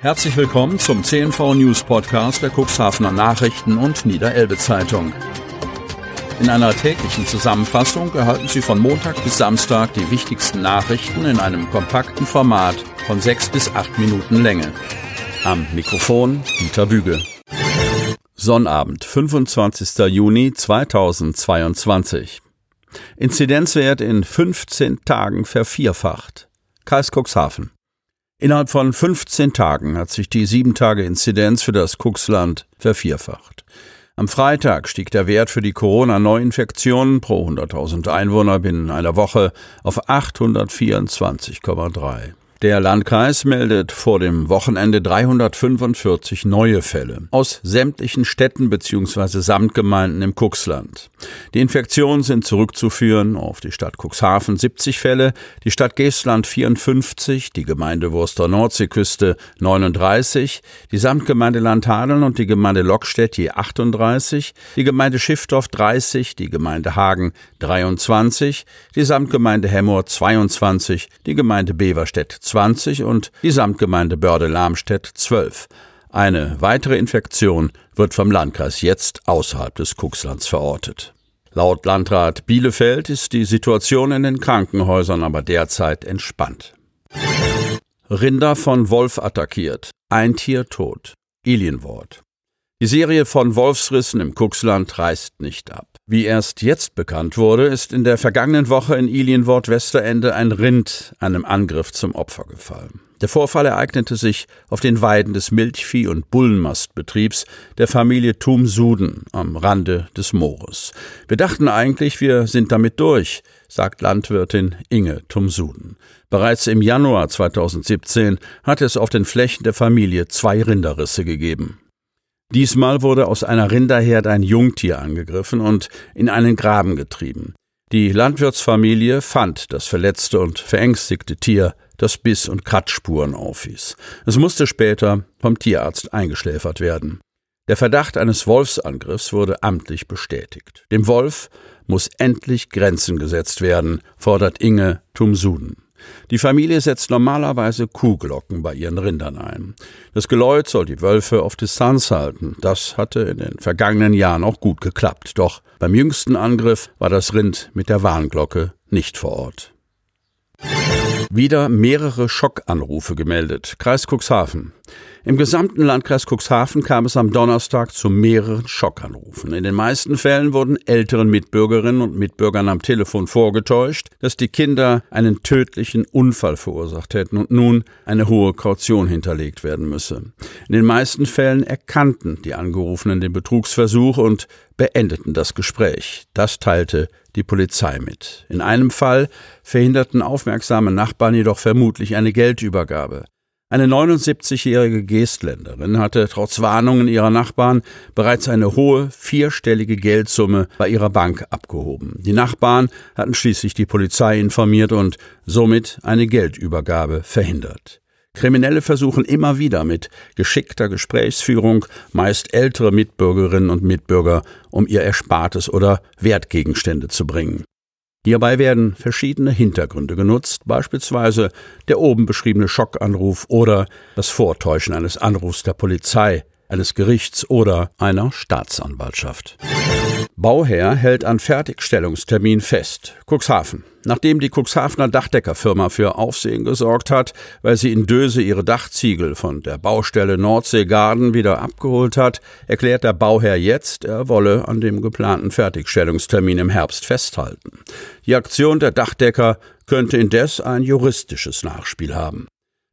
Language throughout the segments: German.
Herzlich willkommen zum CNV News Podcast der Cuxhavener Nachrichten und Niederelbe Zeitung. In einer täglichen Zusammenfassung erhalten Sie von Montag bis Samstag die wichtigsten Nachrichten in einem kompakten Format von sechs bis acht Minuten Länge. Am Mikrofon Dieter Büge. Sonnabend, 25. Juni 2022. Inzidenzwert in 15 Tagen vervierfacht. Kreis Cuxhaven. Innerhalb von 15 Tagen hat sich die 7-Tage-Inzidenz für das Cuxland vervierfacht. Am Freitag stieg der Wert für die Corona-Neuinfektionen pro 100.000 Einwohner binnen einer Woche auf 824,3. Der Landkreis meldet vor dem Wochenende 345 neue Fälle aus sämtlichen Städten bzw. Samtgemeinden im Cuxland. Die Infektionen sind zurückzuführen auf die Stadt Cuxhaven 70 Fälle, die Stadt Geestland 54, die Gemeinde Wurster Nordseeküste 39, die Samtgemeinde Landhadeln und die Gemeinde Lockstedt je 38, die Gemeinde Schiffdorf 30, die Gemeinde Hagen 23, die Samtgemeinde Hemmoor 22, die Gemeinde Beverstedt 20 und die Samtgemeinde Börde-Lamstedt 12. Eine weitere Infektion wird vom Landkreis jetzt außerhalb des Kuxlands verortet. Laut Landrat Bielefeld ist die Situation in den Krankenhäusern aber derzeit entspannt. Rinder von Wolf attackiert. Ein Tier tot. Ilienwort. Die Serie von Wolfsrissen im Kuxland reißt nicht ab. Wie erst jetzt bekannt wurde, ist in der vergangenen Woche in Ilienwort Westerende ein Rind einem Angriff zum Opfer gefallen. Der Vorfall ereignete sich auf den Weiden des Milchvieh- und Bullenmastbetriebs der Familie Thum-Suden am Rande des Moores. Wir dachten eigentlich, wir sind damit durch, sagt Landwirtin Inge Thum-Suden. Bereits im Januar 2017 hatte es auf den Flächen der Familie zwei Rinderrisse gegeben. Diesmal wurde aus einer Rinderherde ein Jungtier angegriffen und in einen Graben getrieben. Die Landwirtsfamilie fand das verletzte und verängstigte Tier, das Biss- und Kratzspuren aufwies. Es musste später vom Tierarzt eingeschläfert werden. Der Verdacht eines Wolfsangriffs wurde amtlich bestätigt. Dem Wolf muss endlich Grenzen gesetzt werden, fordert Inge Tumsuden. Die Familie setzt normalerweise Kuhglocken bei ihren Rindern ein. Das Geläut soll die Wölfe auf Distanz halten. Das hatte in den vergangenen Jahren auch gut geklappt. Doch beim jüngsten Angriff war das Rind mit der Warnglocke nicht vor Ort. Wieder mehrere Schockanrufe gemeldet. Kreis Cuxhaven. Im gesamten Landkreis Cuxhaven kam es am Donnerstag zu mehreren Schockanrufen. In den meisten Fällen wurden älteren Mitbürgerinnen und Mitbürgern am Telefon vorgetäuscht, dass die Kinder einen tödlichen Unfall verursacht hätten und nun eine hohe Kaution hinterlegt werden müsse. In den meisten Fällen erkannten die Angerufenen den Betrugsversuch und beendeten das Gespräch. Das teilte die Polizei mit. In einem Fall verhinderten aufmerksame Nachbarn jedoch vermutlich eine Geldübergabe. Eine 79-jährige Gestländerin hatte trotz Warnungen ihrer Nachbarn bereits eine hohe vierstellige Geldsumme bei ihrer Bank abgehoben. Die Nachbarn hatten schließlich die Polizei informiert und somit eine Geldübergabe verhindert. Kriminelle versuchen immer wieder mit geschickter Gesprächsführung meist ältere Mitbürgerinnen und Mitbürger um ihr Erspartes oder Wertgegenstände zu bringen. Hierbei werden verschiedene Hintergründe genutzt, beispielsweise der oben beschriebene Schockanruf oder das Vortäuschen eines Anrufs der Polizei, eines Gerichts oder einer Staatsanwaltschaft. Bauherr hält an Fertigstellungstermin fest. Cuxhaven. Nachdem die Cuxhavener Dachdeckerfirma für Aufsehen gesorgt hat, weil sie in Döse ihre Dachziegel von der Baustelle Nordseegarden wieder abgeholt hat, erklärt der Bauherr jetzt, er wolle an dem geplanten Fertigstellungstermin im Herbst festhalten. Die Aktion der Dachdecker könnte indes ein juristisches Nachspiel haben.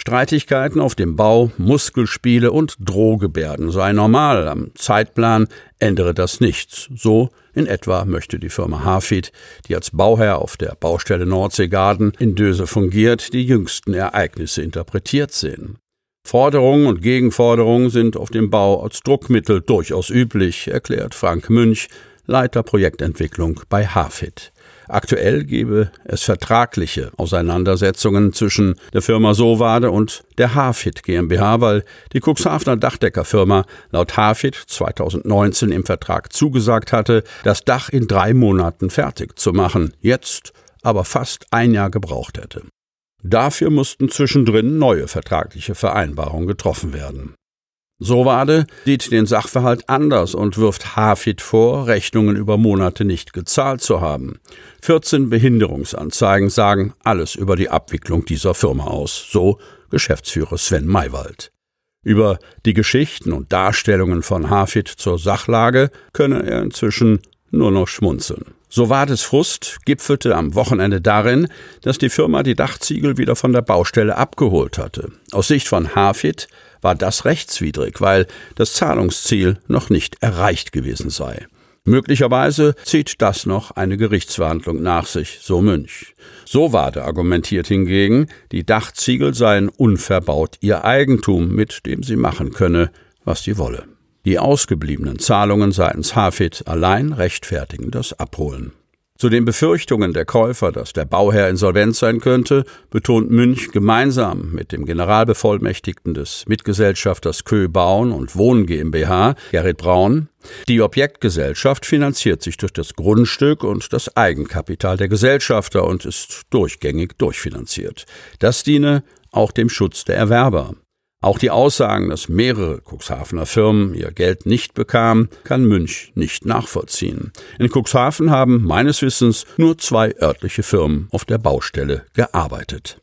Streitigkeiten auf dem Bau, Muskelspiele und Drohgebärden sei normal. Am Zeitplan ändere das nichts. So in etwa möchte die Firma Hafid, die als Bauherr auf der Baustelle Nordseegarden in Döse fungiert, die jüngsten Ereignisse interpretiert sehen. Forderungen und Gegenforderungen sind auf dem Bau als Druckmittel durchaus üblich, erklärt Frank Münch, Leiter Projektentwicklung bei Hafid. Aktuell gebe es vertragliche Auseinandersetzungen zwischen der Firma Sowade und der Hafid GmbH, weil die Cuxhavener Dachdeckerfirma laut Hafid 2019 im Vertrag zugesagt hatte, das Dach in drei Monaten fertig zu machen, jetzt aber fast ein Jahr gebraucht hätte. Dafür mussten zwischendrin neue vertragliche Vereinbarungen getroffen werden. Sowade sieht den Sachverhalt anders und wirft Hafid vor, Rechnungen über Monate nicht gezahlt zu haben. 14 Behinderungsanzeigen sagen alles über die Abwicklung dieser Firma aus, so Geschäftsführer Sven Maywald. Über die Geschichten und Darstellungen von Hafid zur Sachlage könne er inzwischen nur noch schmunzeln. Sowades Frust gipfelte am Wochenende darin, dass die Firma die Dachziegel wieder von der Baustelle abgeholt hatte. Aus Sicht von Hafid war das rechtswidrig, weil das Zahlungsziel noch nicht erreicht gewesen sei. Möglicherweise zieht das noch eine Gerichtsverhandlung nach sich, so Münch. So Wade argumentiert hingegen, die Dachziegel seien unverbaut ihr Eigentum, mit dem sie machen könne, was sie wolle. Die ausgebliebenen Zahlungen seitens Hafid allein rechtfertigen das Abholen. Zu den Befürchtungen der Käufer, dass der Bauherr insolvent sein könnte, betont Münch gemeinsam mit dem Generalbevollmächtigten des Mitgesellschafters Kö Bauen und Wohnen GmbH, Gerrit Braun, die Objektgesellschaft finanziert sich durch das Grundstück und das Eigenkapital der Gesellschafter und ist durchgängig durchfinanziert. Das diene auch dem Schutz der Erwerber. Auch die Aussagen, dass mehrere Cuxhavener Firmen ihr Geld nicht bekamen, kann Münch nicht nachvollziehen. In Cuxhaven haben meines Wissens nur zwei örtliche Firmen auf der Baustelle gearbeitet.